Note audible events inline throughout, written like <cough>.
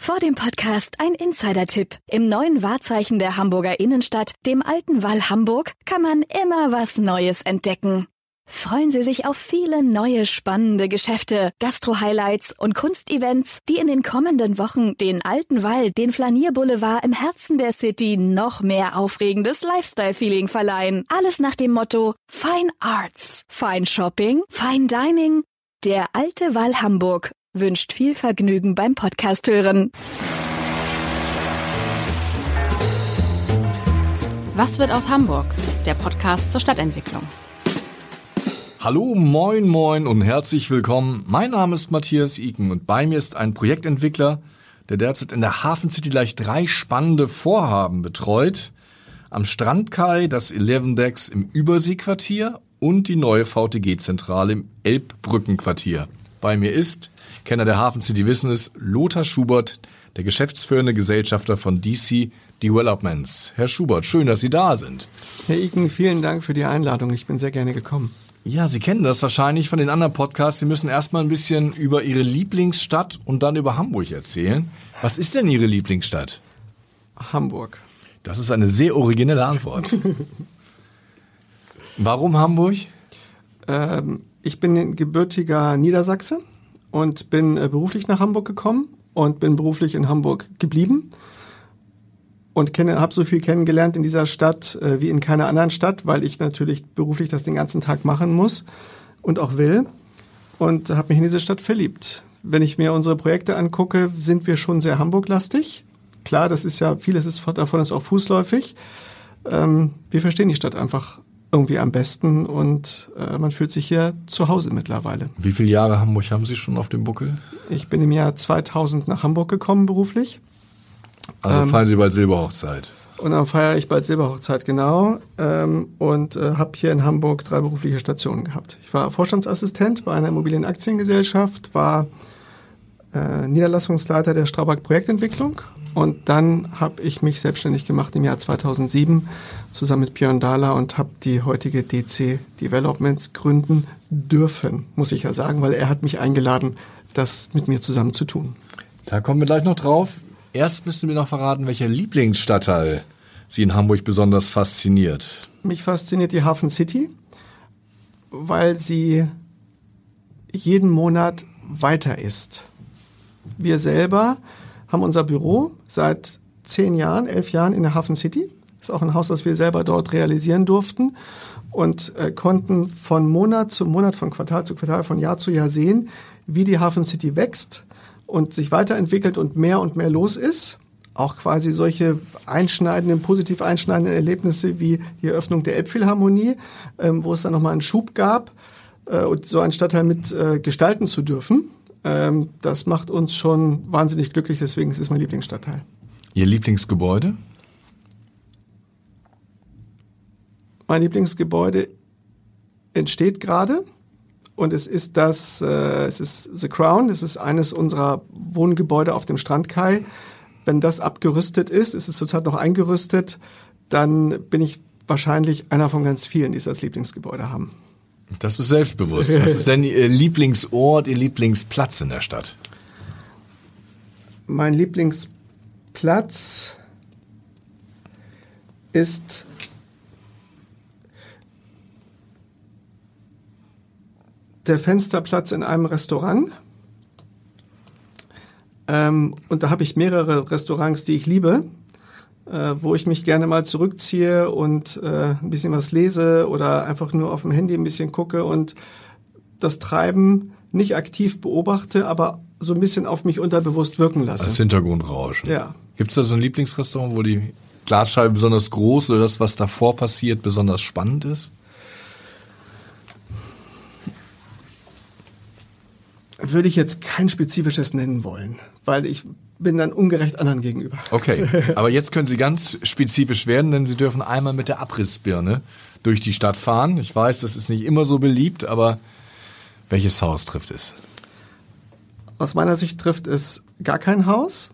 Vor dem Podcast ein Insider-Tipp. Im neuen Wahrzeichen der Hamburger Innenstadt, dem alten Wall Hamburg, kann man immer was Neues entdecken. Freuen Sie sich auf viele neue spannende Geschäfte, Gastro-Highlights und Kunstevents, die in den kommenden Wochen den alten Wall, den Flanierboulevard im Herzen der City noch mehr aufregendes Lifestyle-Feeling verleihen. Alles nach dem Motto Fine Arts, Fine Shopping, Fine Dining. Der alte Wall Hamburg wünscht viel Vergnügen beim Podcast hören. Was wird aus Hamburg? Der Podcast zur Stadtentwicklung. Hallo, moin, moin und herzlich willkommen. Mein Name ist Matthias Iken und bei mir ist ein Projektentwickler, der derzeit in der Hafen City gleich drei spannende Vorhaben betreut. Am Strandkai das 11 Decks im Überseequartier und die neue VTG-Zentrale im Elbbrückenquartier. Bei mir ist, Kenner der Hafen City wissen es, Lothar Schubert, der geschäftsführende Gesellschafter von DC Developments. Herr Schubert, schön, dass Sie da sind. Herr Iken, vielen Dank für die Einladung. Ich bin sehr gerne gekommen. Ja, Sie kennen das wahrscheinlich von den anderen Podcasts. Sie müssen erstmal ein bisschen über Ihre Lieblingsstadt und dann über Hamburg erzählen. Was ist denn Ihre Lieblingsstadt? Hamburg. Das ist eine sehr originelle Antwort. <laughs> Warum Hamburg? Ähm, ich bin gebürtiger Niedersachse und bin äh, beruflich nach Hamburg gekommen und bin beruflich in Hamburg geblieben und habe so viel kennengelernt in dieser Stadt äh, wie in keiner anderen Stadt, weil ich natürlich beruflich das den ganzen Tag machen muss und auch will und habe mich in diese Stadt verliebt. Wenn ich mir unsere Projekte angucke, sind wir schon sehr Hamburg-lastig. Klar, das ist ja vieles ist davon ist auch fußläufig. Ähm, wir verstehen die Stadt einfach irgendwie am besten und äh, man fühlt sich hier zu Hause mittlerweile. Wie viele Jahre Hamburg haben Sie schon auf dem Buckel? Ich bin im Jahr 2000 nach Hamburg gekommen beruflich. Also ähm, feiern Sie bald Silberhochzeit. Und dann feiere ich bald Silberhochzeit, genau. Ähm, und äh, habe hier in Hamburg drei berufliche Stationen gehabt. Ich war Vorstandsassistent bei einer Immobilienaktiengesellschaft, war äh, Niederlassungsleiter der Strabag Projektentwicklung und dann habe ich mich selbstständig gemacht im Jahr 2007 zusammen mit Björn Dahler und habe die heutige DC Developments gründen dürfen, muss ich ja sagen, weil er hat mich eingeladen, das mit mir zusammen zu tun. Da kommen wir gleich noch drauf. Erst müssen wir noch verraten, welcher Lieblingsstadtteil Sie in Hamburg besonders fasziniert. Mich fasziniert die Hafen City, weil sie jeden Monat weiter ist. Wir selber haben unser Büro seit zehn Jahren, elf Jahren in der Hafen City. Ist auch ein Haus, das wir selber dort realisieren durften und äh, konnten von Monat zu Monat, von Quartal zu Quartal, von Jahr zu Jahr sehen, wie die Hafen City wächst und sich weiterentwickelt und mehr und mehr los ist. Auch quasi solche einschneidenden, positiv einschneidenden Erlebnisse wie die Eröffnung der Elbphilharmonie, ähm, wo es dann nochmal einen Schub gab äh, und so einen Stadtteil mit äh, gestalten zu dürfen. Ähm, das macht uns schon wahnsinnig glücklich, deswegen ist es mein Lieblingsstadtteil. Ihr Lieblingsgebäude? Mein Lieblingsgebäude entsteht gerade und es ist das, äh, es ist The Crown, es ist eines unserer Wohngebäude auf dem Strandkai. Wenn das abgerüstet ist, ist es zurzeit noch eingerüstet, dann bin ich wahrscheinlich einer von ganz vielen, die es als Lieblingsgebäude haben. Das ist selbstbewusst. Was ist denn Ihr Lieblingsort, Ihr Lieblingsplatz in der Stadt? Mein Lieblingsplatz ist der Fensterplatz in einem Restaurant. Ähm, und da habe ich mehrere Restaurants, die ich liebe äh, wo ich mich gerne mal zurückziehe und äh, ein bisschen was lese oder einfach nur auf dem Handy ein bisschen gucke und das Treiben nicht aktiv beobachte, aber so ein bisschen auf mich unterbewusst wirken lasse. Als Hintergrundrauschen. Ja. Gibt es da so ein Lieblingsrestaurant, wo die Glasscheibe besonders groß oder das, was davor passiert, besonders spannend ist? Würde ich jetzt kein spezifisches nennen wollen, weil ich bin dann ungerecht anderen gegenüber. Okay, aber jetzt können Sie ganz spezifisch werden, denn Sie dürfen einmal mit der Abrissbirne durch die Stadt fahren. Ich weiß, das ist nicht immer so beliebt, aber welches Haus trifft es? Aus meiner Sicht trifft es gar kein Haus,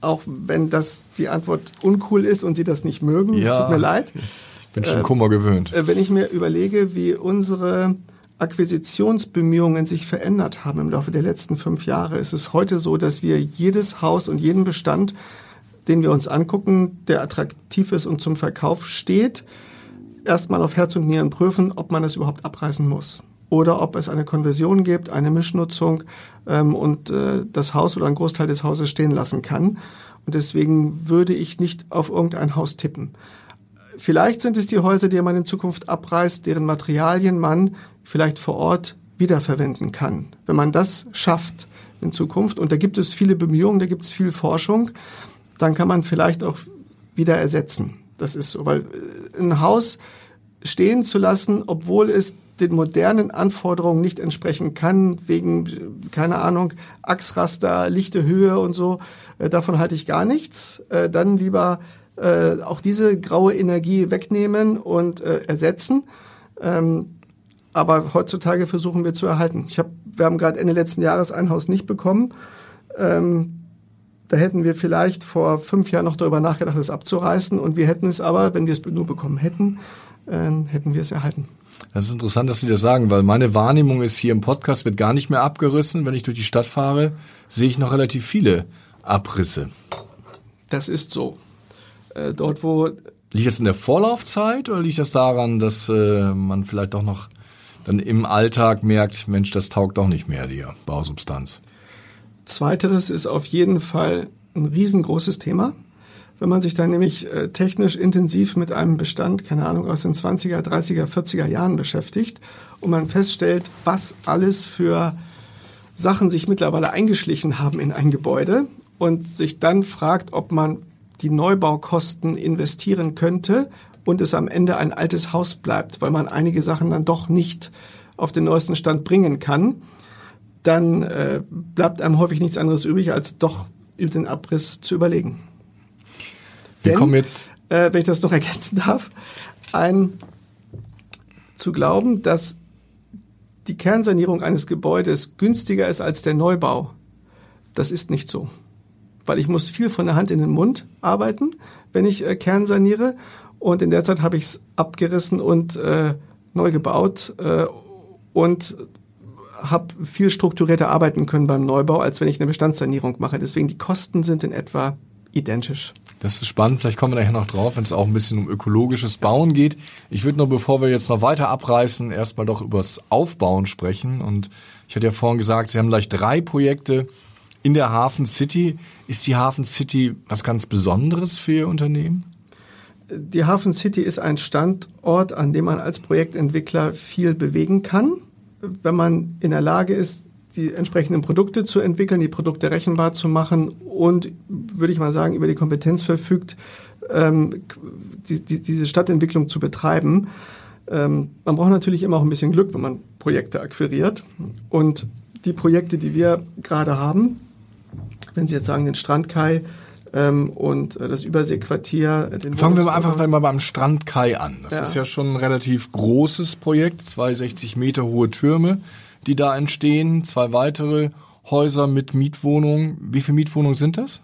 auch wenn das die Antwort uncool ist und Sie das nicht mögen. Es Ja. tut mir leid. Ich bin schon Kummer gewöhnt. Äh, Wenn ich mir überlege, wie unsere Akquisitionsbemühungen sich verändert haben im Laufe der letzten fünf Jahre, ist es heute so, dass wir jedes Haus und jeden Bestand, den wir uns angucken, der attraktiv ist und zum Verkauf steht, erstmal auf Herz und Nieren prüfen, ob man es überhaupt abreißen muss. Oder ob es eine Konversion gibt, eine Mischnutzung ähm, und äh, das Haus oder ein Großteil des Hauses stehen lassen kann. Und deswegen würde ich nicht auf irgendein Haus tippen. Vielleicht sind es die Häuser, die man in Zukunft abreißt, deren Materialien man vielleicht vor Ort wiederverwenden kann. Wenn man das schafft in Zukunft, und da gibt es viele Bemühungen, da gibt es viel Forschung, dann kann man vielleicht auch wieder ersetzen. Das ist so, weil äh, ein Haus stehen zu lassen, obwohl es den modernen Anforderungen nicht entsprechen kann, wegen, keine Ahnung, Achsraster, lichte Höhe und so, äh, davon halte ich gar nichts. Äh, dann lieber äh, auch diese graue Energie wegnehmen und äh, ersetzen. Ähm, aber heutzutage versuchen wir zu erhalten. Ich hab, wir haben gerade Ende letzten Jahres ein Haus nicht bekommen. Ähm, da hätten wir vielleicht vor fünf Jahren noch darüber nachgedacht, es abzureißen. Und wir hätten es aber, wenn wir es nur bekommen hätten, äh, hätten wir es erhalten. Das ist interessant, dass Sie das sagen, weil meine Wahrnehmung ist hier im Podcast wird gar nicht mehr abgerissen. Wenn ich durch die Stadt fahre, sehe ich noch relativ viele Abrisse. Das ist so. Äh, dort, wo Liegt das in der Vorlaufzeit oder liegt das daran, dass äh, man vielleicht doch noch dann im Alltag merkt, Mensch, das taugt doch nicht mehr, die Bausubstanz? Zweiteres ist auf jeden Fall ein riesengroßes Thema. Wenn man sich dann nämlich äh, technisch intensiv mit einem Bestand, keine Ahnung, aus den 20er, 30er, 40er Jahren beschäftigt und man feststellt, was alles für Sachen sich mittlerweile eingeschlichen haben in ein Gebäude und sich dann fragt, ob man die Neubaukosten investieren könnte und es am Ende ein altes Haus bleibt, weil man einige Sachen dann doch nicht auf den neuesten Stand bringen kann, dann äh, bleibt einem häufig nichts anderes übrig, als doch über den Abriss zu überlegen. Wir Denn, kommen jetzt äh, wenn ich das noch <laughs> ergänzen darf, ein zu glauben, dass die Kernsanierung eines Gebäudes günstiger ist als der Neubau, das ist nicht so. Weil ich muss viel von der Hand in den Mund arbeiten, wenn ich äh, kernsaniere. Und in der Zeit habe ich es abgerissen und äh, neu gebaut äh, und habe viel strukturierter arbeiten können beim Neubau, als wenn ich eine Bestandssanierung mache. Deswegen die Kosten sind in etwa identisch. Das ist spannend, vielleicht kommen wir nachher noch drauf, wenn es auch ein bisschen um ökologisches Bauen geht. Ich würde nur, bevor wir jetzt noch weiter abreißen, erstmal doch übers Aufbauen sprechen. Und ich hatte ja vorhin gesagt, Sie haben gleich drei Projekte in der Hafen City. Ist die Hafen City was ganz Besonderes für Ihr Unternehmen? Die Hafen City ist ein Standort, an dem man als Projektentwickler viel bewegen kann, wenn man in der Lage ist, die entsprechenden Produkte zu entwickeln, die Produkte rechenbar zu machen und, würde ich mal sagen, über die Kompetenz verfügt, ähm, die, die, diese Stadtentwicklung zu betreiben. Ähm, man braucht natürlich immer auch ein bisschen Glück, wenn man Projekte akquiriert. Und die Projekte, die wir gerade haben, wenn Sie jetzt sagen, den Strandkai ähm, und äh, das Überseequartier. äh, Den Fangen wir mal einfach mal beim Strandkai an. Das Ja. ist ja schon ein relativ großes Projekt, zwei 60 Meter hohe Türme, die da entstehen, zwei weitere Häuser mit Mietwohnungen. Wie viele Mietwohnungen sind das?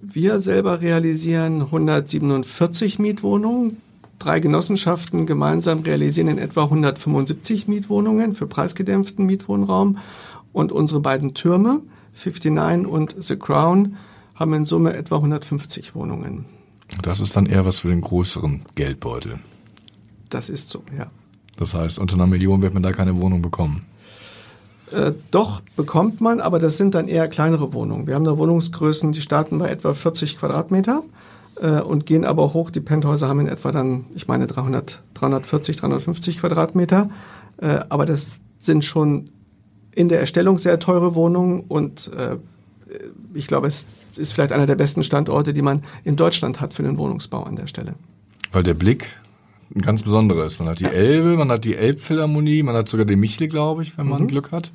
Wir selber realisieren 147 Mietwohnungen. Drei Genossenschaften gemeinsam realisieren in etwa 175 Mietwohnungen für preisgedämpften Mietwohnraum. Und unsere beiden Türme, 59 und The Crown, haben in Summe etwa 150 Wohnungen. Das ist dann eher was für den größeren Geldbeutel. Das ist so, ja. Das heißt, unter einer Million wird man da keine Wohnung bekommen. Äh, doch bekommt man, aber das sind dann eher kleinere Wohnungen. Wir haben da Wohnungsgrößen, die starten bei etwa 40 Quadratmeter äh, und gehen aber hoch. Die Penthäuser haben in etwa dann, ich meine, 300, 340, 350 Quadratmeter. Äh, aber das sind schon in der Erstellung sehr teure Wohnungen und äh, ich glaube, es ist vielleicht einer der besten Standorte, die man in Deutschland hat für den Wohnungsbau an der Stelle. Weil der Blick ein ganz besonderer ist. Man hat die Elbe, man hat die Elbphilharmonie, man hat sogar den Michle, glaube ich, wenn man Glück hat,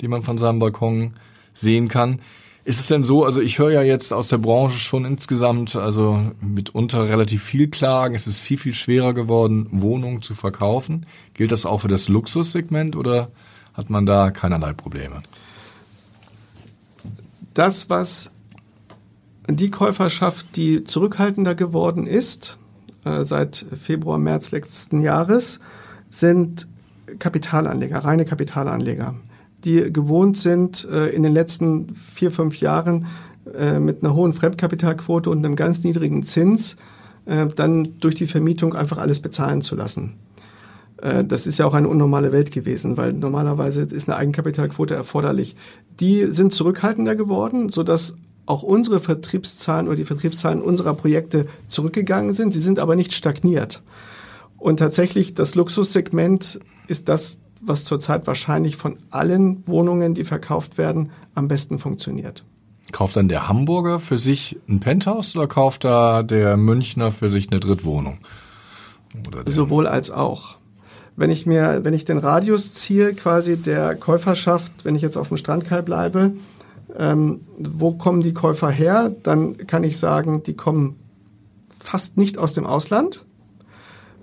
die man von seinem Balkon sehen kann. Ist es denn so, also ich höre ja jetzt aus der Branche schon insgesamt, also mitunter relativ viel Klagen, es ist viel, viel schwerer geworden, Wohnungen zu verkaufen. Gilt das auch für das Luxussegment oder hat man da keinerlei Probleme? Das, was die Käuferschaft, die zurückhaltender geworden ist, äh, seit Februar, März letzten Jahres, sind Kapitalanleger, reine Kapitalanleger, die gewohnt sind, äh, in den letzten vier, fünf Jahren äh, mit einer hohen Fremdkapitalquote und einem ganz niedrigen Zins äh, dann durch die Vermietung einfach alles bezahlen zu lassen. Äh, das ist ja auch eine unnormale Welt gewesen, weil normalerweise ist eine Eigenkapitalquote erforderlich. Die sind zurückhaltender geworden, sodass auch unsere Vertriebszahlen oder die Vertriebszahlen unserer Projekte zurückgegangen sind. Sie sind aber nicht stagniert. Und tatsächlich, das Luxussegment ist das, was zurzeit wahrscheinlich von allen Wohnungen, die verkauft werden, am besten funktioniert. Kauft dann der Hamburger für sich ein Penthouse oder kauft da der Münchner für sich eine Drittwohnung? Sowohl als auch. Wenn ich mir, wenn ich den Radius ziehe, quasi der Käuferschaft, wenn ich jetzt auf dem Strandkai bleibe, ähm, wo kommen die Käufer her? Dann kann ich sagen, die kommen fast nicht aus dem Ausland.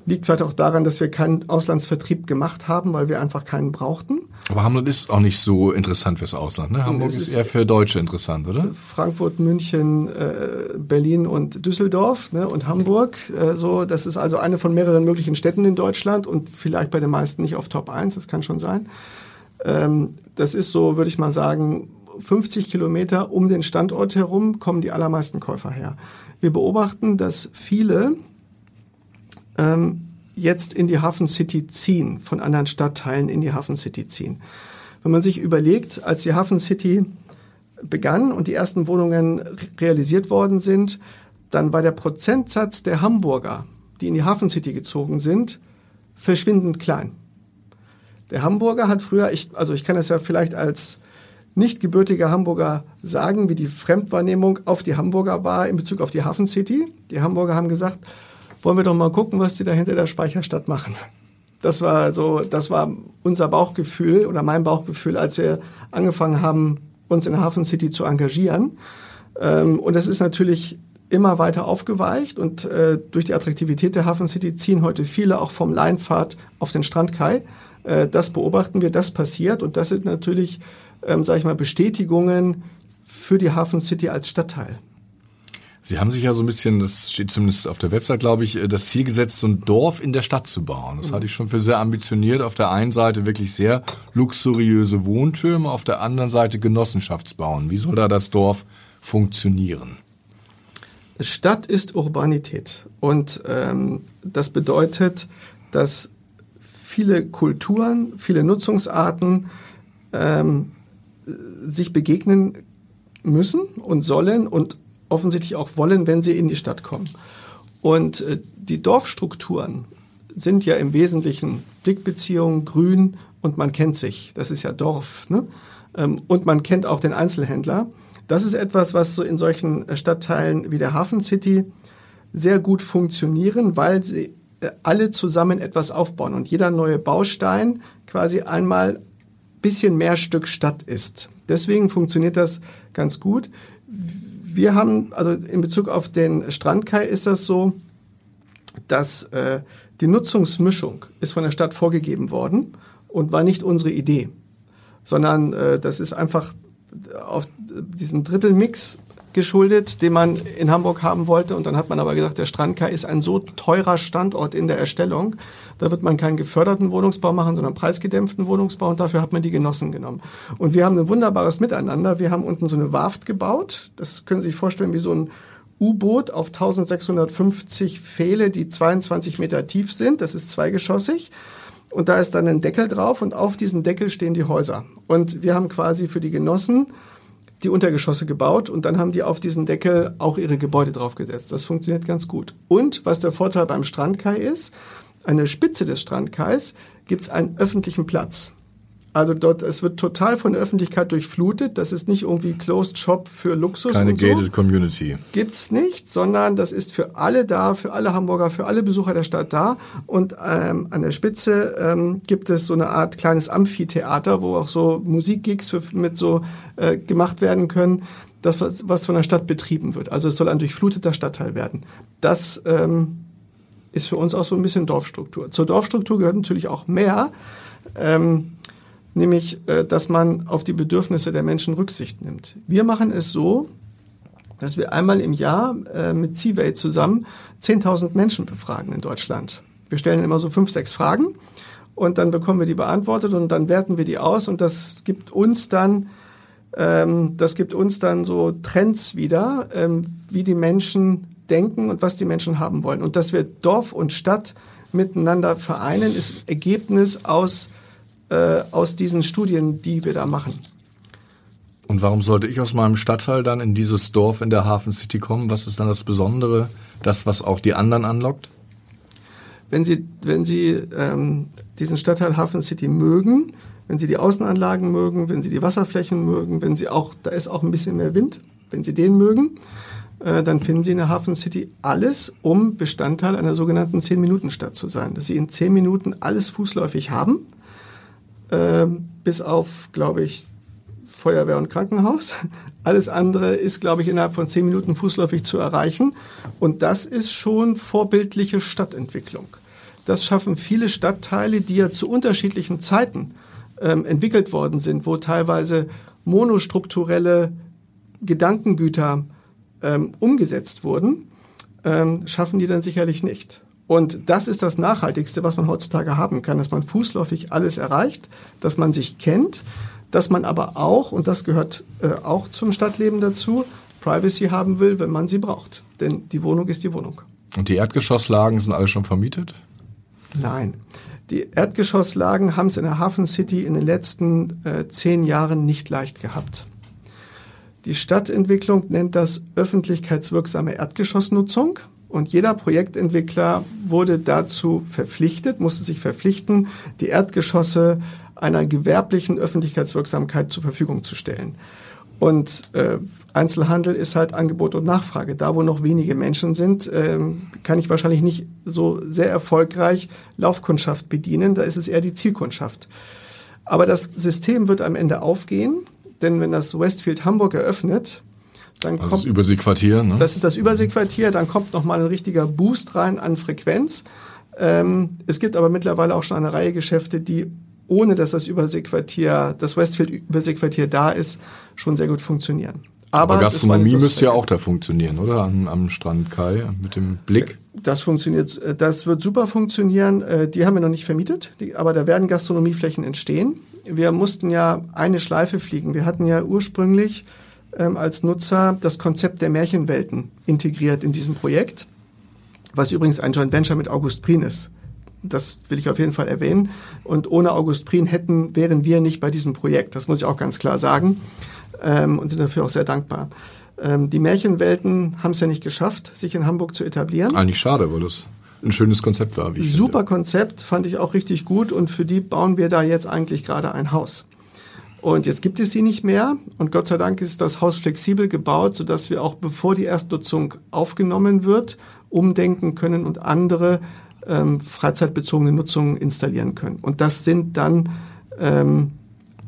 Liegt vielleicht auch daran, dass wir keinen Auslandsvertrieb gemacht haben, weil wir einfach keinen brauchten. Aber Hamburg ist auch nicht so interessant fürs Ausland. Ne? Hamburg ist, ist, eher für Deutsche interessant, oder? Frankfurt, München, äh, Berlin und Düsseldorf ne? und Hamburg. Äh, so, das ist also eine von mehreren möglichen Städten in Deutschland und vielleicht bei den meisten nicht auf Top 1, das kann schon sein. Ähm, das ist so, würde ich mal sagen, 50 Kilometer um den Standort herum kommen die allermeisten Käufer her. Wir beobachten, dass viele ähm, jetzt in die Hafen City ziehen, von anderen Stadtteilen in die Hafen City ziehen. Wenn man sich überlegt, als die Hafen City begann und die ersten Wohnungen realisiert worden sind, dann war der Prozentsatz der Hamburger, die in die Hafen City gezogen sind, verschwindend klein. Der Hamburger hat früher, ich, also ich kann das ja vielleicht als nicht gebürtiger Hamburger sagen, wie die Fremdwahrnehmung auf die Hamburger war in Bezug auf die Hafen City. Die Hamburger haben gesagt, wollen wir doch mal gucken, was die da hinter der Speicherstadt machen. Das war so, das war unser Bauchgefühl oder mein Bauchgefühl, als wir angefangen haben, uns in Hafen City zu engagieren. Ähm, und das ist natürlich immer weiter aufgeweicht und äh, durch die Attraktivität der Hafen City ziehen heute viele auch vom Leinfahrt auf den Strandkai. Äh, das beobachten wir, das passiert und das sind natürlich ähm, sage ich mal, Bestätigungen für die Hafen City als Stadtteil. Sie haben sich ja so ein bisschen, das steht zumindest auf der Website, glaube ich, äh, das Ziel gesetzt, so ein Dorf in der Stadt zu bauen. Das mhm. hatte ich schon für sehr ambitioniert. Auf der einen Seite wirklich sehr luxuriöse Wohntürme, auf der anderen Seite Genossenschaftsbauen. Wie soll da das Dorf funktionieren? Stadt ist Urbanität und ähm, das bedeutet, dass viele Kulturen, viele Nutzungsarten ähm, sich begegnen müssen und sollen und offensichtlich auch wollen, wenn sie in die Stadt kommen. Und äh, die Dorfstrukturen sind ja im Wesentlichen Blickbeziehungen, Grün und man kennt sich. Das ist ja Dorf. Ne? Ähm, und man kennt auch den Einzelhändler. Das ist etwas, was so in solchen Stadtteilen wie der Hafen City sehr gut funktionieren, weil sie äh, alle zusammen etwas aufbauen und jeder neue Baustein quasi einmal bisschen mehr Stück Stadt ist. Deswegen funktioniert das ganz gut. Wir haben, also in Bezug auf den Strandkai ist das so, dass äh, die Nutzungsmischung ist von der Stadt vorgegeben worden und war nicht unsere Idee, sondern äh, das ist einfach auf diesen Drittelmix geschuldet, den man in Hamburg haben wollte. Und dann hat man aber gesagt, der Strandkai ist ein so teurer Standort in der Erstellung. Da wird man keinen geförderten Wohnungsbau machen, sondern preisgedämpften Wohnungsbau. Und dafür hat man die Genossen genommen. Und wir haben ein wunderbares Miteinander. Wir haben unten so eine Warft gebaut. Das können Sie sich vorstellen wie so ein U-Boot auf 1650 Pfähle, die 22 Meter tief sind. Das ist zweigeschossig. Und da ist dann ein Deckel drauf und auf diesem Deckel stehen die Häuser. Und wir haben quasi für die Genossen die Untergeschosse gebaut und dann haben die auf diesen Deckel auch ihre Gebäude draufgesetzt. Das funktioniert ganz gut. Und was der Vorteil beim Strandkai ist, an der Spitze des Strandkais gibt es einen öffentlichen Platz. Also dort, es wird total von der Öffentlichkeit durchflutet. Das ist nicht irgendwie Closed Shop für Luxus. Keine und so. gated Community. Gibt's nicht, sondern das ist für alle da, für alle Hamburger, für alle Besucher der Stadt da. Und ähm, an der Spitze ähm, gibt es so eine Art kleines Amphitheater, wo auch so Musikgigs für, mit so äh, gemacht werden können. das, was, was von der Stadt betrieben wird. Also es soll ein durchfluteter Stadtteil werden. Das ähm, ist für uns auch so ein bisschen Dorfstruktur. Zur Dorfstruktur gehört natürlich auch mehr, ähm, nämlich, äh, dass man auf die Bedürfnisse der Menschen Rücksicht nimmt. Wir machen es so, dass wir einmal im Jahr äh, mit Seaway zusammen 10.000 Menschen befragen in Deutschland. Wir stellen immer so fünf, sechs Fragen und dann bekommen wir die beantwortet und dann werten wir die aus und das gibt uns dann ähm, das gibt uns dann so Trends wieder, ähm, wie die Menschen denken und was die Menschen haben wollen. Und dass wir Dorf und Stadt miteinander vereinen, ist Ergebnis aus, äh, aus diesen Studien, die wir da machen. Und warum sollte ich aus meinem Stadtteil dann in dieses Dorf in der Hafen City kommen? Was ist dann das Besondere, das, was auch die anderen anlockt? Wenn Sie, wenn Sie ähm, diesen Stadtteil Hafen City mögen, wenn Sie die Außenanlagen mögen, wenn Sie die Wasserflächen mögen, wenn Sie auch, da ist auch ein bisschen mehr Wind, wenn Sie den mögen, äh, dann finden Sie in der Hafen City alles, um Bestandteil einer sogenannten 10-Minuten-Stadt zu sein. Dass Sie in 10 Minuten alles fußläufig haben, äh, bis auf, glaube ich, Feuerwehr und Krankenhaus. <laughs> Alles andere ist, glaube ich, innerhalb von 10 Minuten fußläufig zu erreichen. Und das ist schon vorbildliche Stadtentwicklung. Das schaffen viele Stadtteile, die ja zu unterschiedlichen Zeiten ähm, entwickelt worden sind, wo teilweise monostrukturelle Gedankengüter ähm, umgesetzt wurden, ähm, schaffen die dann sicherlich nicht. Und das ist das Nachhaltigste, was man heutzutage haben kann, dass man fußläufig alles erreicht, dass man sich kennt, dass man aber auch, und das gehört äh, auch zum Stadtleben dazu, Privacy haben will, wenn man sie braucht. Denn die Wohnung ist die Wohnung. Und die Erdgeschosslagen sind alle schon vermietet? Nein. Die Erdgeschosslagen haben es in der Hafen City in den letzten äh, zehn Jahren nicht leicht gehabt. Die Stadtentwicklung nennt das öffentlichkeitswirksame Erdgeschossnutzung. Und jeder Projektentwickler wurde dazu verpflichtet, musste sich verpflichten, die Erdgeschosse einer gewerblichen Öffentlichkeitswirksamkeit zur Verfügung zu stellen. Und äh, Einzelhandel ist halt Angebot und Nachfrage. Da, wo noch wenige Menschen sind, äh, kann ich wahrscheinlich nicht so sehr erfolgreich Laufkundschaft bedienen. Da ist es eher die Zielkundschaft. Aber das System wird am Ende aufgehen, denn wenn das Westfield Hamburg eröffnet, dann also kommt das Überseequartier, ne? das ist das Überseequartier, dann kommt noch mal ein richtiger Boost rein an Frequenz. Ähm, es gibt aber mittlerweile auch schon eine Reihe Geschäfte, die ohne dass das Überseequartier, das Westfield Überseequartier da ist, schon sehr gut funktionieren. Aber, Aber Gastronomie müsste ja auch da funktionieren, oder? Am, am Strand Kai mit dem Blick. Das funktioniert, das wird super funktionieren. Äh, die haben wir noch nicht vermietet, aber da werden Gastronomieflächen entstehen. Wir mussten ja eine Schleife fliegen. Wir hatten ja ursprünglich ähm, als Nutzer das Konzept der Märchenwelten integriert in diesem Projekt, was übrigens ein Joint Venture mit August Prien ist. Das will ich auf jeden Fall erwähnen. Und ohne August Prien hätten, wären wir nicht bei diesem Projekt. Das muss ich auch ganz klar sagen. Ähm, und sind dafür auch sehr dankbar. Ähm, die Märchenwelten haben es ja nicht geschafft, sich in Hamburg zu etablieren. Eigentlich schade, weil das ein schönes Konzept war. Wie ich Super finde. Konzept, fand ich auch richtig gut. Und für die bauen wir da jetzt eigentlich gerade ein Haus. Und jetzt gibt es sie nicht mehr. Und Gott sei Dank ist das Haus flexibel gebaut, sodass wir auch bevor die Erstnutzung aufgenommen wird, umdenken können und andere ähm, freizeitbezogene Nutzung installieren können. Und das sind dann, ähm,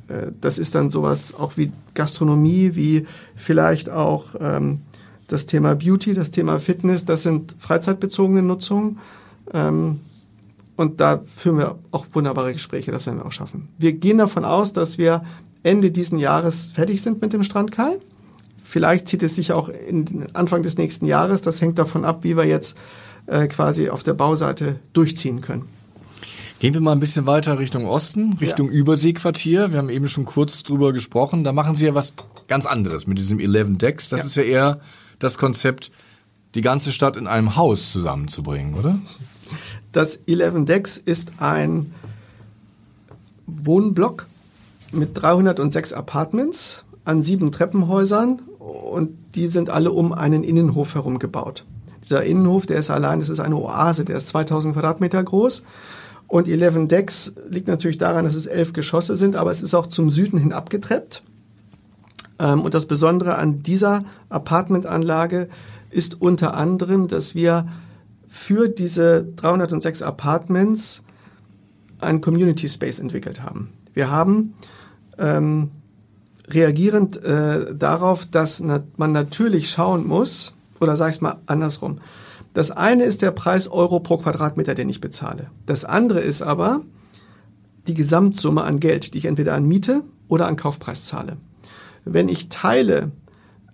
äh, das ist dann sowas auch wie Gastronomie, wie vielleicht auch ähm, das Thema Beauty, das Thema Fitness, das sind freizeitbezogene Nutzungen. Ähm, und da führen wir auch wunderbare Gespräche, das werden wir auch schaffen. Wir gehen davon aus, dass wir Ende diesen Jahres fertig sind mit dem Strandkai. Vielleicht zieht es sich auch in Anfang des nächsten Jahres. Das hängt davon ab, wie wir jetzt äh, quasi auf der Bauseite durchziehen können. Gehen wir mal ein bisschen weiter Richtung Osten, Richtung ja. Überseequartier. Wir haben eben schon kurz drüber gesprochen. Da machen Sie ja was ganz anderes mit diesem 11 Decks. Das ja. ist ja eher das Konzept, die ganze Stadt in einem Haus zusammenzubringen, oder? Das 11 Decks ist ein Wohnblock mit 306 Apartments an sieben Treppenhäusern und die sind alle um einen Innenhof herum gebaut. Dieser Innenhof, der ist allein, das ist eine Oase, der ist 2000 Quadratmeter groß. Und 11 Decks liegt natürlich daran, dass es elf Geschosse sind, aber es ist auch zum Süden hin abgetreppt. Ähm, und das Besondere an dieser Apartmentanlage ist unter anderem, dass wir für diese 306 Apartments einen Community Space entwickelt haben. Wir haben ähm, reagierend äh, darauf, dass na man natürlich schauen muss, oder sag ich mal andersrum. Das eine ist der Preis Euro pro Quadratmeter, den ich bezahle. Das andere ist aber die Gesamtsumme an Geld, die ich entweder an Miete oder an Kaufpreis zahle. Wenn ich Teile,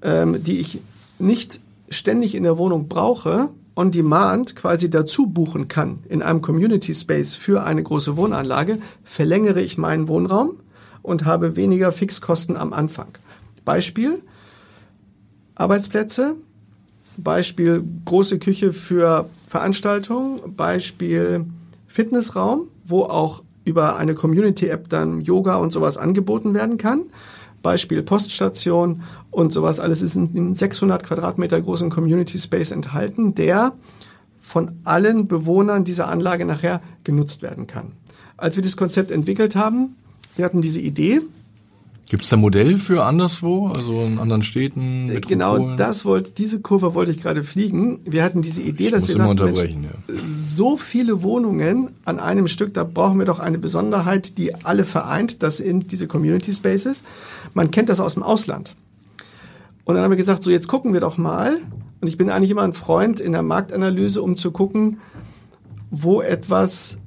ähm, die ich nicht ständig in der Wohnung brauche, on demand quasi dazu buchen kann in einem Community Space für eine große Wohnanlage, verlängere ich meinen Wohnraum und habe weniger Fixkosten am Anfang. Beispiel Arbeitsplätze, Beispiel große Küche für Veranstaltungen, Beispiel Fitnessraum, wo auch über eine Community-App dann Yoga und sowas angeboten werden kann. Beispiel Poststation und sowas alles ist in einem 600 Quadratmeter großen Community Space enthalten, der von allen Bewohnern dieser Anlage nachher genutzt werden kann. Als wir das Konzept entwickelt haben, wir hatten diese Idee, Gibt es da Modell für anderswo, also in anderen Städten? Metropolen? Genau, das wollte, diese Kurve wollte ich gerade fliegen. Wir hatten diese Idee, ich dass wir sagten, Mensch, ja. so viele Wohnungen an einem Stück, da brauchen wir doch eine Besonderheit, die alle vereint. Das sind diese Community Spaces. Man kennt das aus dem Ausland. Und dann haben wir gesagt, so jetzt gucken wir doch mal. Und ich bin eigentlich immer ein Freund in der Marktanalyse, um zu gucken, wo etwas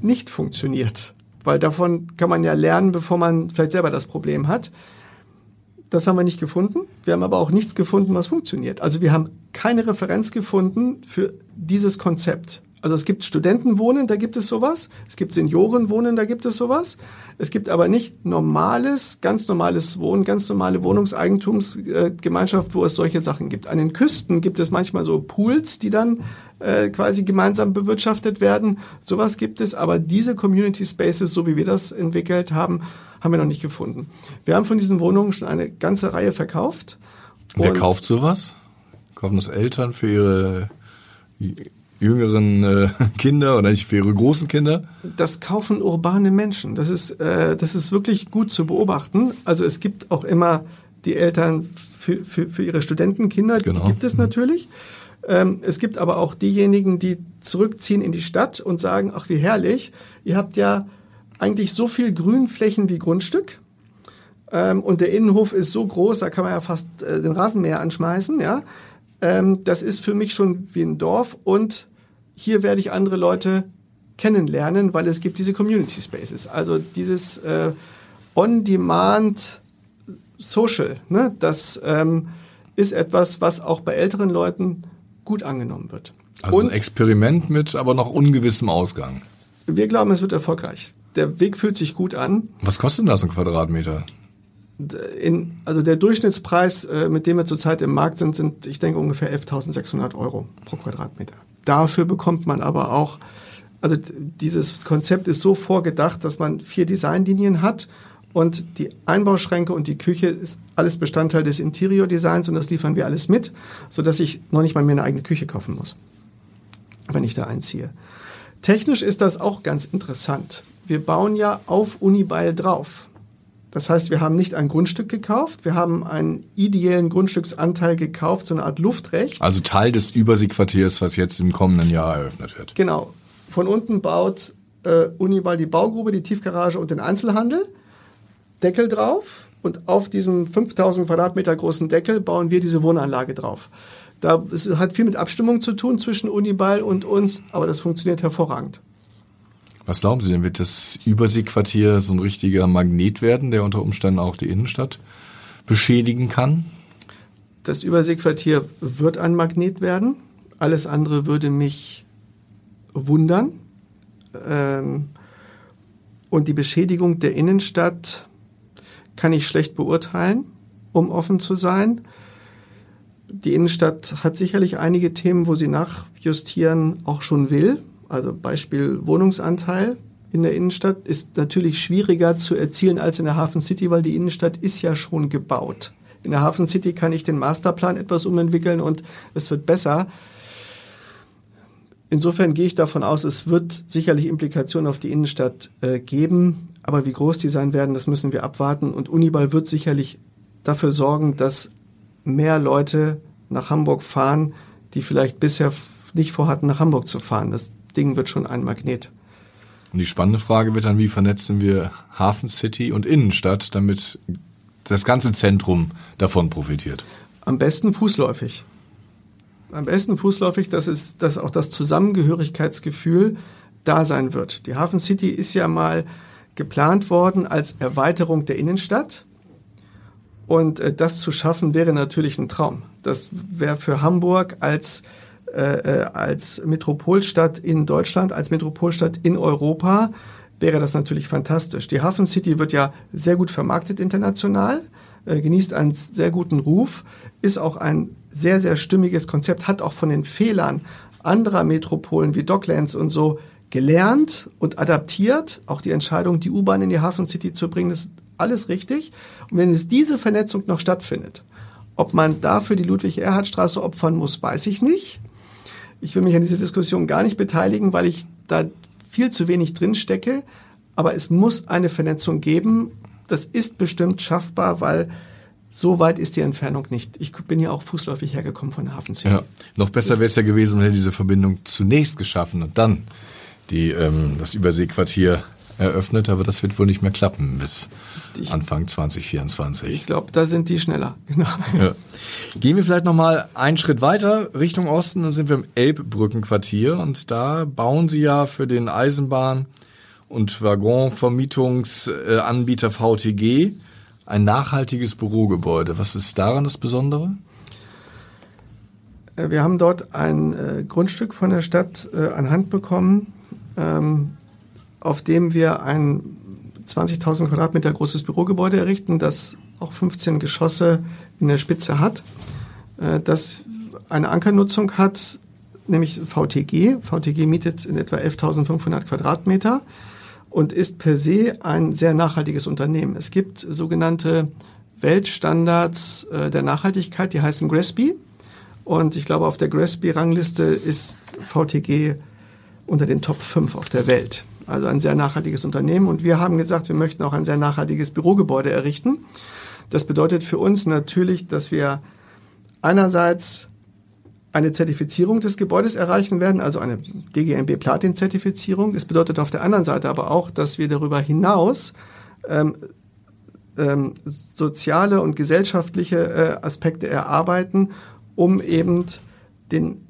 nicht funktioniert weil davon kann man ja lernen, bevor man vielleicht selber das Problem hat. Das haben wir nicht gefunden. Wir haben aber auch nichts gefunden, was funktioniert. Also wir haben keine Referenz gefunden für dieses Konzept. Also es gibt Studentenwohnen, da gibt es sowas. Es gibt Seniorenwohnen, da gibt es sowas. Es gibt aber nicht normales, ganz normales Wohnen, ganz normale Wohnungseigentumsgemeinschaft, wo es solche Sachen gibt. An den Küsten gibt es manchmal so Pools, die dann äh, quasi gemeinsam bewirtschaftet werden. Sowas gibt es, aber diese Community Spaces, so wie wir das entwickelt haben, haben wir noch nicht gefunden. Wir haben von diesen Wohnungen schon eine ganze Reihe verkauft. Wer kauft sowas? Kaufen das Eltern für ihre jüngeren äh, Kinder oder nicht für ihre großen Kinder? Das kaufen urbane Menschen. Das ist, äh, das ist wirklich gut zu beobachten. Also es gibt auch immer die Eltern für, für, für ihre Studentenkinder, Genau. die gibt es natürlich. Ähm, es gibt aber auch diejenigen, die zurückziehen in die Stadt und sagen, ach wie herrlich, ihr habt ja eigentlich so viel Grünflächen wie Grundstück. Ähm, und der Innenhof ist so groß, da kann man ja fast äh, den Rasenmäher anschmeißen, ja. Ähm, das ist für mich schon wie ein Dorf und hier werde ich andere Leute kennenlernen, weil es gibt diese Community Spaces. Also dieses äh, On-Demand Social, ne, das ähm, ist etwas, was auch bei älteren Leuten gut angenommen wird. Also ein und Experiment mit aber noch ungewissem Ausgang. wir glauben, es wird erfolgreich. Der Weg fühlt sich gut an. Was kostet denn das ein Quadratmeter? In, also der Durchschnittspreis, äh, mit dem wir zurzeit im Markt sind, sind, ich denke, ungefähr 11.600 Euro pro Quadratmeter. Dafür bekommt man aber auch, also dieses Konzept ist so vorgedacht, dass man vier Designlinien hat und die Einbauschränke und die Küche ist alles Bestandteil des Interior-Designs und das liefern wir alles mit, sodass ich noch nicht mal mehr eine eigene Küche kaufen muss, wenn ich da einziehe. Technisch ist das auch ganz interessant. Wir bauen ja auf Unibeil drauf. Das heißt, wir haben nicht ein Grundstück gekauft, wir haben einen ideellen Grundstücksanteil gekauft, so eine Art Luftrecht. Also Teil des Überseequartiers, was jetzt im kommenden Jahr eröffnet wird. Genau. Von unten baut äh, Uniball die Baugrube, die Tiefgarage und den Einzelhandel. Deckel drauf und auf diesem 5000 Quadratmeter großen Deckel bauen wir diese Wohnanlage drauf. Da es hat viel mit Abstimmung zu tun zwischen Uniball und uns, aber das funktioniert hervorragend. Was glauben Sie denn, wird das Überseequartier so ein richtiger Magnet werden, der unter Umständen auch die Innenstadt beschädigen kann? Das Überseequartier wird ein Magnet werden. Alles andere würde mich wundern. Ähm, und die Beschädigung der Innenstadt kann ich schlecht beurteilen, um offen zu sein. Die Innenstadt hat sicherlich einige Themen, wo sie nachjustieren auch schon will. Also Beispiel Wohnungsanteil in der Innenstadt ist natürlich schwieriger zu erzielen als in der Hafen City, weil die Innenstadt ist ja schon gebaut. In der Hafen City kann ich den Masterplan etwas umentwickeln und es wird besser. Insofern gehe ich davon aus, es wird sicherlich Implikationen auf die Innenstadt äh, geben. Aber wie groß die sein werden, das müssen wir abwarten. Und Uniball wird sicherlich dafür sorgen, dass mehr Leute nach Hamburg fahren, die vielleicht bisher nicht vorhatten, nach Hamburg zu fahren. Das Ding wird schon ein Magnet. Und die spannende Frage wird dann, wie vernetzen wir Hafen City und Innenstadt, damit das ganze Zentrum davon profitiert? Am besten fußläufig. Am besten fußläufig, dass, es, dass auch das Zusammengehörigkeitsgefühl da sein wird. Die Hafen City ist ja mal geplant worden als Erweiterung der Innenstadt. Und äh, das zu schaffen wäre natürlich ein Traum. Das wäre für Hamburg als, äh, äh, als Metropolstadt in Deutschland, als Metropolstadt in Europa, wäre das natürlich fantastisch. Die Hafen City wird ja sehr gut vermarktet international, äh, genießt einen sehr guten Ruf, ist auch ein sehr, sehr stimmiges Konzept, hat auch von den Fehlern anderer Metropolen wie Docklands und so gelernt und adaptiert. Auch die Entscheidung, die U-Bahn in die Hafen City zu bringen, ist alles richtig. Und wenn es diese Vernetzung noch stattfindet, ob man dafür die Ludwig-Erhard-Straße opfern muss, weiß ich nicht. Ich will mich an dieser Diskussion gar nicht beteiligen, weil ich da viel zu wenig drin stecke. Aber es muss eine Vernetzung geben. Das ist bestimmt schaffbar, weil so weit ist die Entfernung nicht. Ich bin ja auch fußläufig hergekommen von Hafen City. Ja, noch besser wäre es ja gewesen, wenn er diese Verbindung zunächst geschaffen und dann die, ähm, das Überseequartier eröffnet, aber das wird wohl nicht mehr klappen bis ich, Anfang 2024. Ich glaube, da sind die schneller. <laughs> Genau. Ja. Gehen wir vielleicht noch mal einen Schritt weiter Richtung Osten, dann sind wir im Elbbrückenquartier und da bauen sie ja für den Eisenbahn- und Waggonvermietungsanbieter VTG ein nachhaltiges Bürogebäude. Was ist daran das Besondere? Äh, wir haben dort ein äh, Grundstück von der Stadt äh, an Hand bekommen, ähm, auf dem wir ein 20.000 Quadratmeter großes Bürogebäude errichten, das auch 15 Geschosse in der Spitze hat, äh, das eine Ankernutzung hat, nämlich VTG. VTG mietet in etwa 11.500 Quadratmeter und ist per se ein sehr nachhaltiges Unternehmen. Es gibt sogenannte Weltstandards äh, der Nachhaltigkeit, die heißen GRESB. Und ich glaube, auf der GRESB-Rangliste ist VTG unter den Top 5 auf der Welt. Also ein sehr nachhaltiges Unternehmen. Und wir haben gesagt, wir möchten auch ein sehr nachhaltiges Bürogebäude errichten. Das bedeutet für uns natürlich, dass wir einerseits eine Zertifizierung des Gebäudes erreichen werden, also eine DGMB Platin-Zertifizierung. Es bedeutet auf der anderen Seite aber auch, dass wir darüber hinaus ähm, ähm, soziale und gesellschaftliche äh, Aspekte erarbeiten, um eben den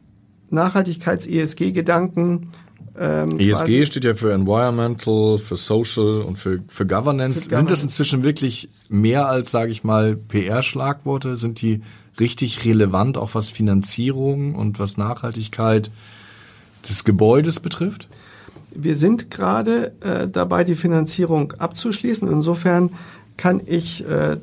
Nachhaltigkeits-ESG-Gedanken ähm, ESG steht ja für Environmental, für Social und für, für Governance. Für Sind das inzwischen wirklich mehr als, sage ich mal, PR-Schlagworte? Sind die richtig relevant, auch was Finanzierung und was Nachhaltigkeit des Gebäudes betrifft? Wir sind gerade äh, dabei, die Finanzierung abzuschließen. Insofern kann ich äh,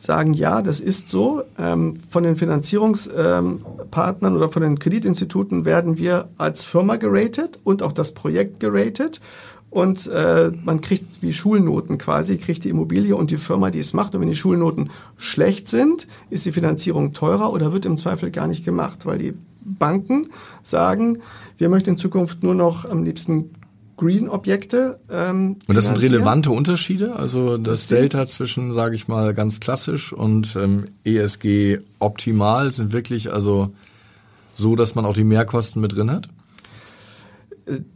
sagen, ja, das ist so. Ähm, von den Finanzierungspartnern ähm, oder von den Kreditinstituten werden wir als Firma geratet und auch das Projekt geratet. Und äh, man kriegt wie Schulnoten quasi, kriegt die Immobilie und die Firma, die es macht. Und wenn die Schulnoten schlecht sind, ist die Finanzierung teurer oder wird im Zweifel gar nicht gemacht, weil die Banken sagen, wir möchten in Zukunft nur noch am liebsten Green-Objekte. Ähm, und das sind relevante Unterschiede, also das, das Delta zwischen, sage ich mal, ganz klassisch und ähm, ESG optimal sind wirklich also so, dass man auch die Mehrkosten mit drin hat?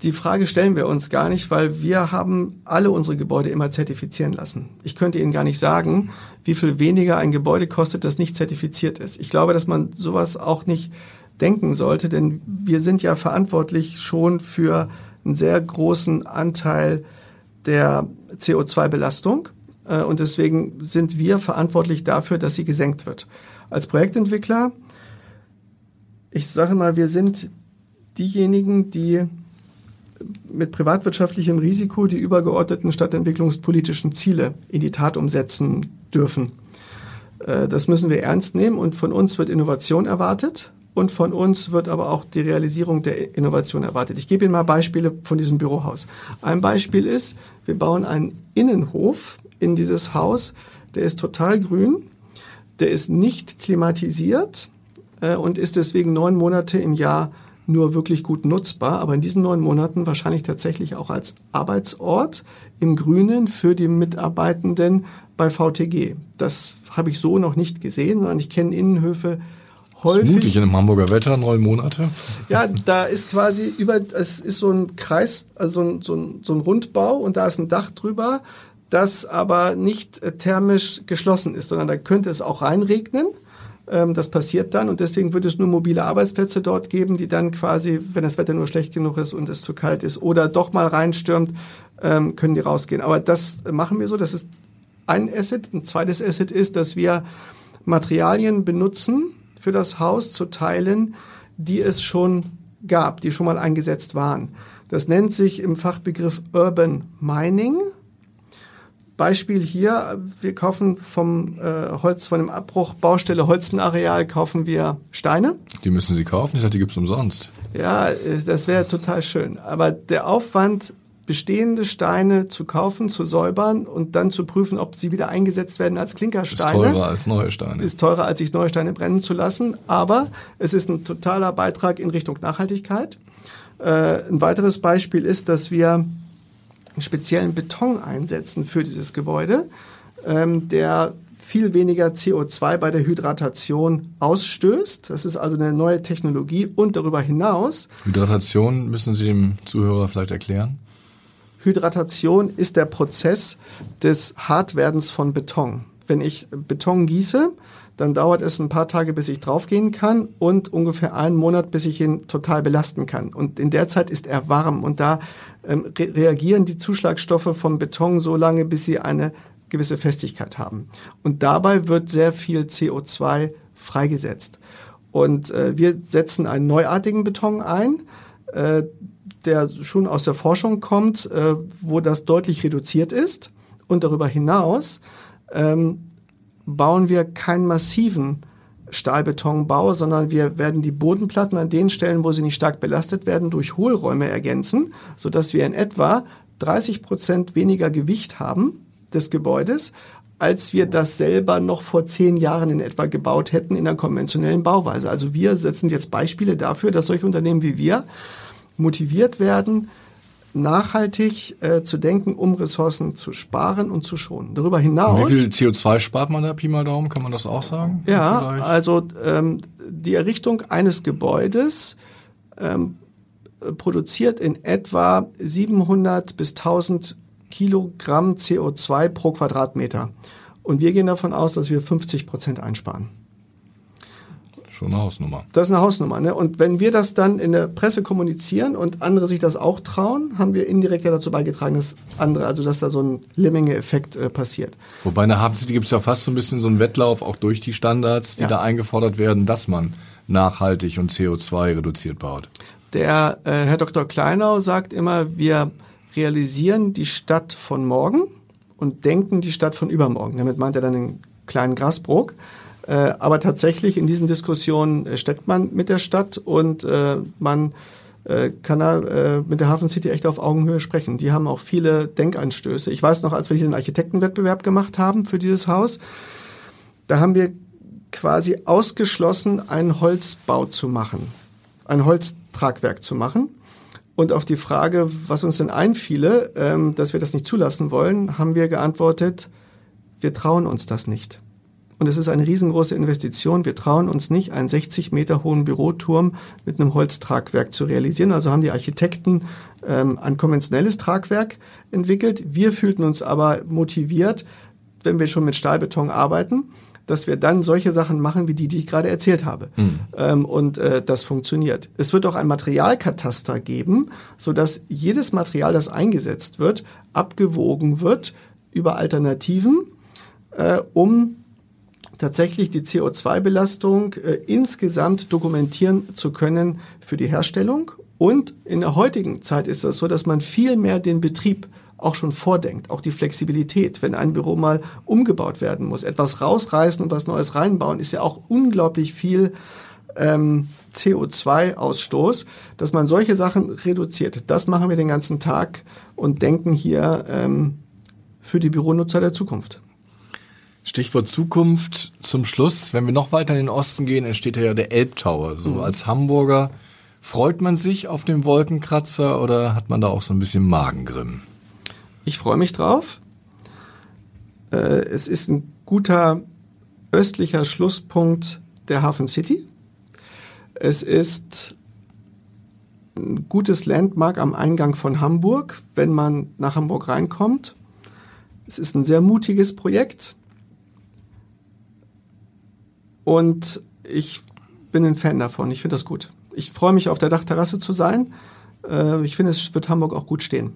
Die Frage stellen wir uns gar nicht, weil wir haben alle unsere Gebäude immer zertifizieren lassen. Ich könnte Ihnen gar nicht sagen, wie viel weniger ein Gebäude kostet, das nicht zertifiziert ist. Ich glaube, dass man sowas auch nicht denken sollte, denn wir sind ja verantwortlich schon für einen sehr großen Anteil der CO2-Belastung. Äh, und deswegen sind wir verantwortlich dafür, dass sie gesenkt wird. Als Projektentwickler, ich sage mal, wir sind diejenigen, die mit privatwirtschaftlichem Risiko die übergeordneten stadtentwicklungspolitischen Ziele in die Tat umsetzen dürfen. Äh, das müssen wir ernst nehmen und von uns wird Innovation erwartet. Und von uns wird aber auch die Realisierung der Innovation erwartet. Ich gebe Ihnen mal Beispiele von diesem Bürohaus. Ein Beispiel ist, wir bauen einen Innenhof in dieses Haus, der ist total grün, der ist nicht klimatisiert äh, und ist deswegen neun Monate im Jahr nur wirklich gut nutzbar, aber in diesen neun Monaten wahrscheinlich tatsächlich auch als Arbeitsort im Grünen für die Mitarbeitenden bei VTG. Das habe ich so noch nicht gesehen, sondern ich kenne Innenhöfe, häufig. Das ist mutig in einem Hamburger Wetter, neun Monate. Ja, da ist quasi über, es ist so ein Kreis, also so ein, so ein, so ein Rundbau und da ist ein Dach drüber. das aber nicht äh, thermisch geschlossen ist, sondern da könnte es auch reinregnen. Ähm, das passiert dann und deswegen wird es nur mobile Arbeitsplätze dort geben, die dann quasi, wenn das Wetter nur schlecht genug ist und es zu kalt ist oder doch mal reinstürmt, ähm, können die rausgehen. Aber das machen wir so. Das ist ein Asset. Ein zweites Asset ist, dass wir Materialien benutzen für das Haus zu teilen, die es schon gab, die schon mal eingesetzt waren. Das nennt sich im Fachbegriff Urban Mining. Beispiel hier, wir kaufen vom äh, Holz, von dem Abbruch Baustelle Holzenareal kaufen wir Steine. Die müssen Sie kaufen, ich dachte, die gibt's umsonst. Ja, äh, das wäre total schön. Aber der Aufwand, bestehende Steine zu kaufen, zu säubern und dann zu prüfen, ob sie wieder eingesetzt werden als Klinkersteine. Ist teurer als neue Steine. Ist teurer, als sich neue Steine brennen zu lassen. Aber es ist ein totaler Beitrag in Richtung Nachhaltigkeit. Äh, ein weiteres Beispiel ist, dass wir einen speziellen Beton einsetzen für dieses Gebäude, ähm, der viel weniger CO2 bei der Hydratation ausstößt. Das ist also eine neue Technologie und darüber hinaus. Hydratation müssen Sie dem Zuhörer vielleicht erklären? Hydratation ist der Prozess des Hartwerdens von Beton. Wenn ich Beton gieße, dann dauert es ein paar Tage, bis ich draufgehen kann und ungefähr einen Monat, bis ich ihn total belasten kann. Und in der Zeit ist er warm und da ähm, re reagieren die Zuschlagstoffe vom Beton so lange, bis sie eine gewisse Festigkeit haben. Und dabei wird sehr viel CO2 freigesetzt. Und äh, wir setzen einen neuartigen Beton ein, äh, der schon aus der Forschung kommt, äh, wo das deutlich reduziert ist. Und darüber hinaus ähm, bauen wir keinen massiven Stahlbetonbau, sondern wir werden die Bodenplatten an den Stellen, wo sie nicht stark belastet werden, durch Hohlräume ergänzen, sodass wir in etwa 30 Prozent weniger Gewicht haben des Gebäudes, als wir das selber noch vor zehn Jahren in etwa gebaut hätten in der konventionellen Bauweise. Also wir setzen jetzt Beispiele dafür, dass solche Unternehmen wie wir motiviert werden, nachhaltig äh, zu denken, um Ressourcen zu sparen und zu schonen. Darüber hinaus. Und wie viel CO2 spart man da, Pi mal Daumen? Kann man das auch sagen? Ja, Vielleicht? also ähm, die Errichtung eines Gebäudes ähm, produziert in etwa 700 bis 1000 Kilogramm CO2 pro Quadratmeter. Und wir gehen davon aus, dass wir 50 Prozent einsparen. Schon eine Hausnummer. Das ist eine Hausnummer. Ne? Und wenn wir das dann in der Presse kommunizieren und andere sich das auch trauen, haben wir indirekt ja dazu beigetragen, dass andere, also dass da so ein Lemminge-Effekt äh, passiert. Wobei in der Hafen City gibt es ja fast so ein bisschen so einen Wettlauf, auch durch die Standards, die ja. da eingefordert werden, dass man nachhaltig und CO2 reduziert baut. Der äh, Herr Dr. Kleinau sagt immer, wir realisieren die Stadt von morgen und denken die Stadt von übermorgen. Damit meint er dann den kleinen Grasbrook. Äh, aber tatsächlich in diesen Diskussionen äh, steckt man mit der Stadt und äh, man kann äh, mit der Hafen City echt auf Augenhöhe sprechen. Die haben auch viele Denkanstöße. Ich weiß noch, als wir hier den Architektenwettbewerb gemacht haben für dieses Haus, da haben wir quasi ausgeschlossen, einen Holzbau zu machen, ein Holztragwerk zu machen. Und auf die Frage, was uns denn einfiele, ähm, dass wir das nicht zulassen wollen, haben wir geantwortet, wir trauen uns das nicht. Und es ist eine riesengroße Investition. Wir trauen uns nicht, einen 60 Meter hohen Büroturm mit einem Holztragwerk zu realisieren. Also haben die Architekten ähm, ein konventionelles Tragwerk entwickelt. Wir fühlten uns aber motiviert, wenn wir schon mit Stahlbeton arbeiten, dass wir dann solche Sachen machen wie die, die ich gerade erzählt habe. Mhm. Ähm, und äh, das funktioniert. Es wird auch ein Materialkataster geben, sodass jedes Material, das eingesetzt wird, abgewogen wird über Alternativen, äh, um tatsächlich die CO2-Belastung äh, insgesamt dokumentieren zu können für die Herstellung. Und in der heutigen Zeit ist das so, dass man viel mehr den Betrieb auch schon vordenkt, auch die Flexibilität. Wenn ein Büro mal umgebaut werden muss, etwas rausreißen und was Neues reinbauen, ist ja auch unglaublich viel ähm, CO2-Ausstoß, dass man solche Sachen reduziert. Das machen wir den ganzen Tag und denken hier ähm, für die Büronutzer der Zukunft. Stichwort Zukunft zum Schluss. Wenn wir noch weiter in den Osten gehen, entsteht ja der Elbtower. So mhm. als Hamburger freut man sich auf den Wolkenkratzer oder hat man da auch so ein bisschen Magengrimm? Ich freue mich drauf. Äh, es ist ein guter östlicher Schlusspunkt der Hafen City. Es ist ein gutes Landmark am Eingang von Hamburg, wenn man nach Hamburg reinkommt. Es ist ein sehr mutiges Projekt. Und ich bin ein Fan davon. Ich finde das gut. Ich freue mich, auf der Dachterrasse zu sein. Äh, ich finde, es wird Hamburg auch gut stehen.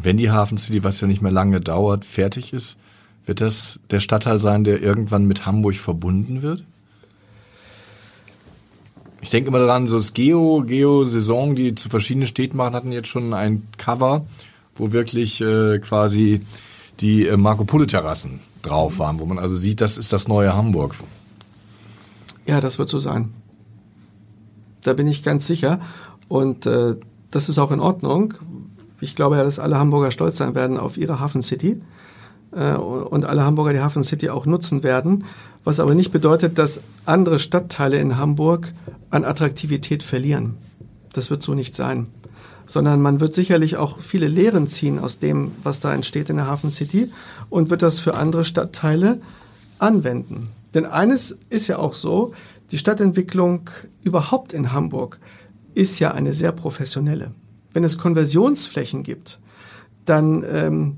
Wenn die Hafen City, was ja nicht mehr lange dauert, fertig ist, wird das der Stadtteil sein, der irgendwann mit Hamburg verbunden wird? Ich denke immer daran, so das Geo, Geo-Saison, die zu verschiedenen Städten machen, hatten jetzt schon ein Cover, wo wirklich äh, quasi die äh, Marco Polo Terrassen drauf waren, wo man also sieht, das ist das neue Hamburg. Ja, das wird so sein. Da bin ich ganz sicher. Und äh, das ist auch in Ordnung. Ich glaube ja, dass alle Hamburger stolz sein werden auf ihre Hafen City äh, und alle Hamburger die Hafen City auch nutzen werden. Was aber nicht bedeutet, dass andere Stadtteile in Hamburg an Attraktivität verlieren. Das wird so nicht sein. Sondern man wird sicherlich auch viele Lehren ziehen aus dem, was da entsteht in der Hafen City und wird das für andere Stadtteile anwenden. Denn eines ist ja auch so, die Stadtentwicklung überhaupt in Hamburg ist ja eine sehr professionelle. Wenn es Konversionsflächen gibt, dann ähm,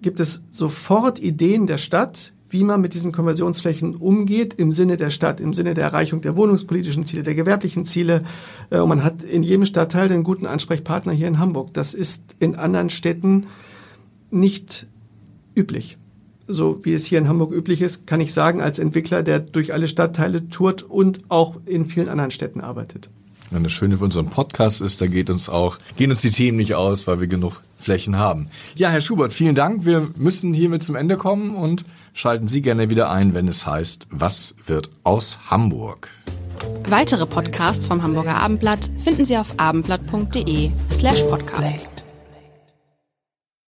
gibt es sofort Ideen der Stadt, wie man mit diesen Konversionsflächen umgeht im Sinne der Stadt, im Sinne der Erreichung der wohnungspolitischen Ziele, der gewerblichen Ziele. Äh, und man hat in jedem Stadtteil den guten Ansprechpartner hier in Hamburg. Das ist in anderen Städten nicht üblich so wie es hier in Hamburg üblich ist, kann ich sagen, als Entwickler, der durch alle Stadtteile tourt und auch in vielen anderen Städten arbeitet. Und das Schöne für unseren Podcast ist, da geht uns auch, gehen uns die Themen nicht aus, weil wir genug Flächen haben. Ja, Herr Schubert, vielen Dank. Wir müssen hiermit zum Ende kommen und schalten Sie gerne wieder ein, wenn es heißt, was wird aus Hamburg? Weitere Podcasts vom Hamburger Abendblatt finden Sie auf abendblatt.de slash podcast.